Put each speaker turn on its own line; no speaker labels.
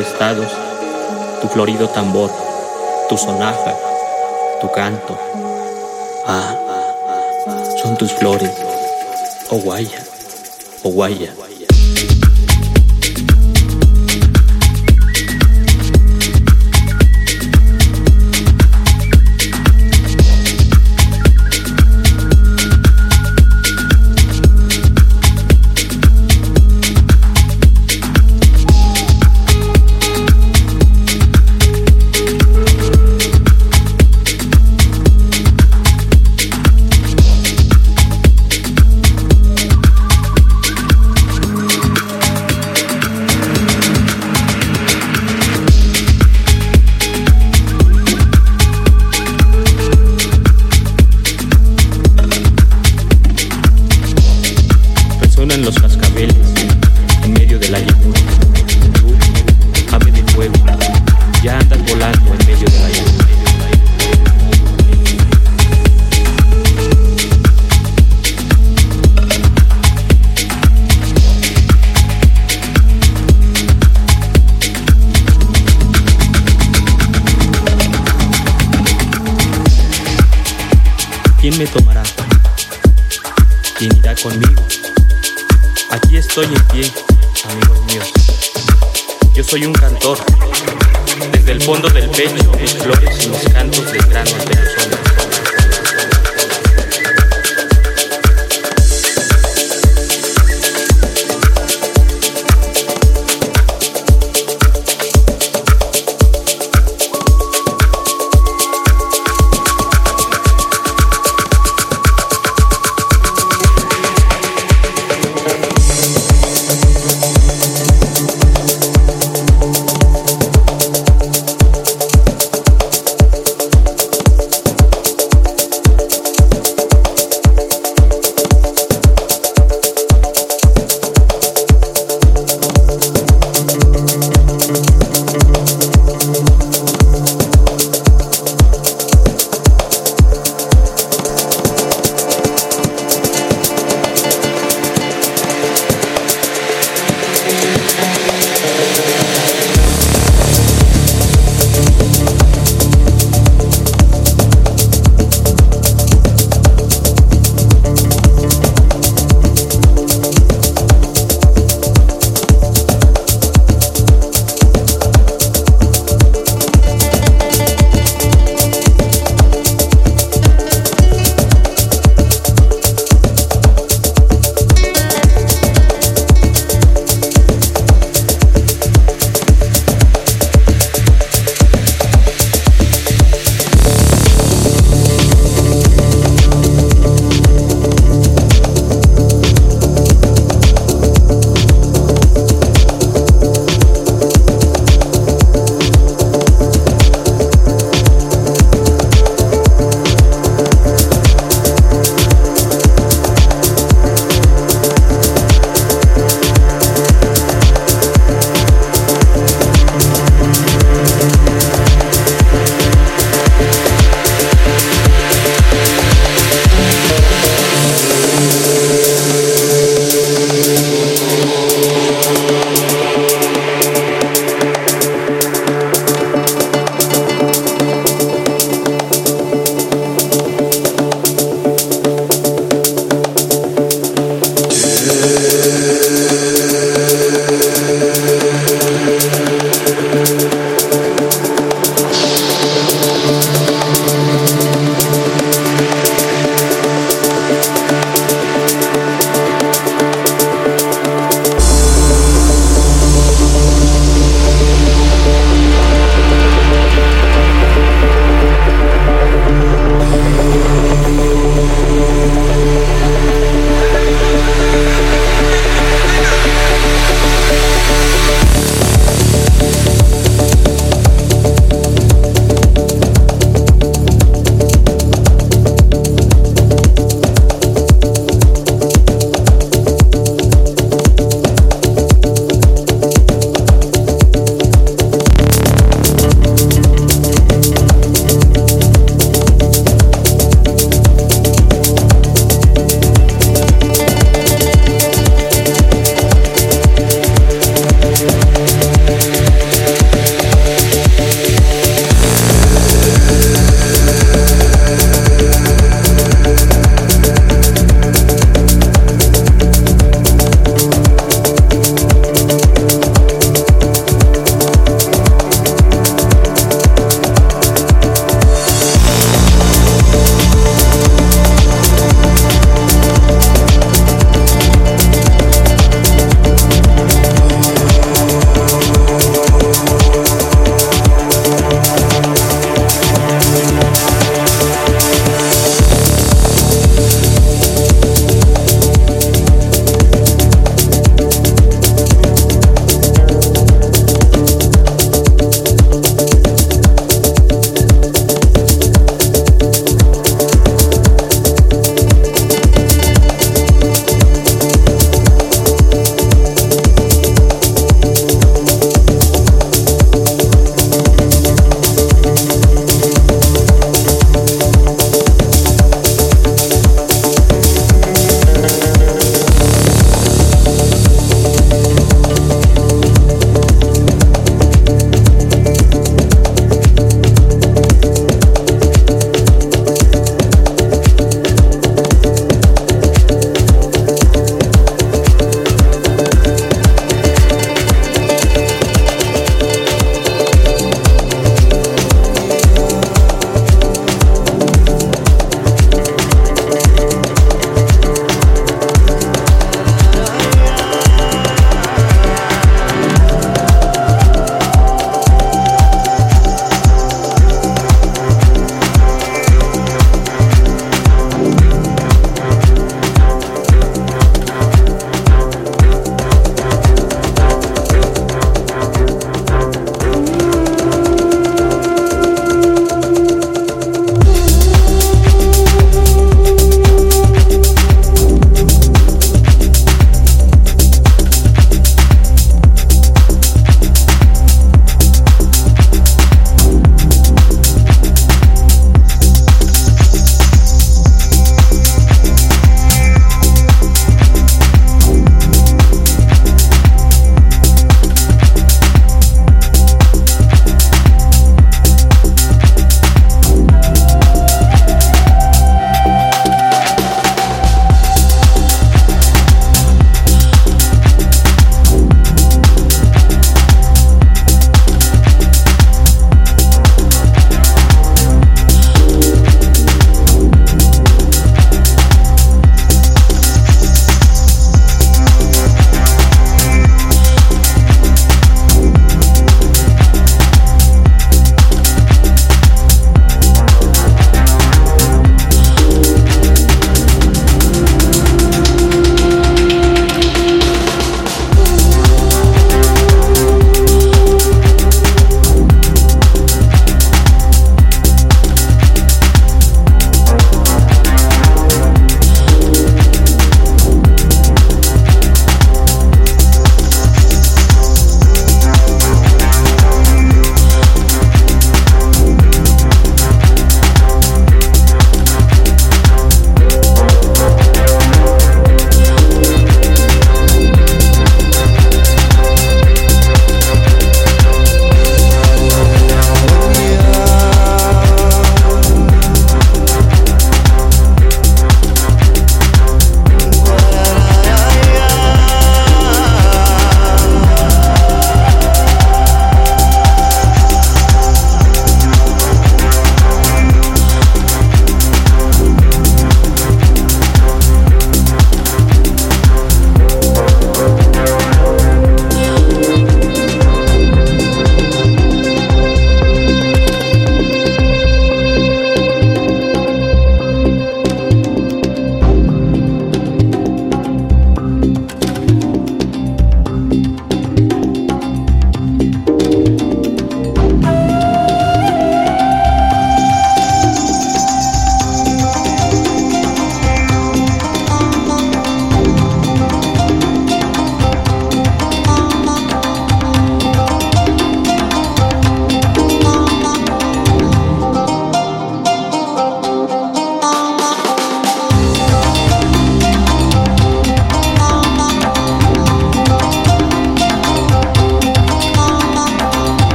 estados, tu florido tambor, tu sonaja, tu canto. Ah, son tus flores, oh guaya, oh guaya.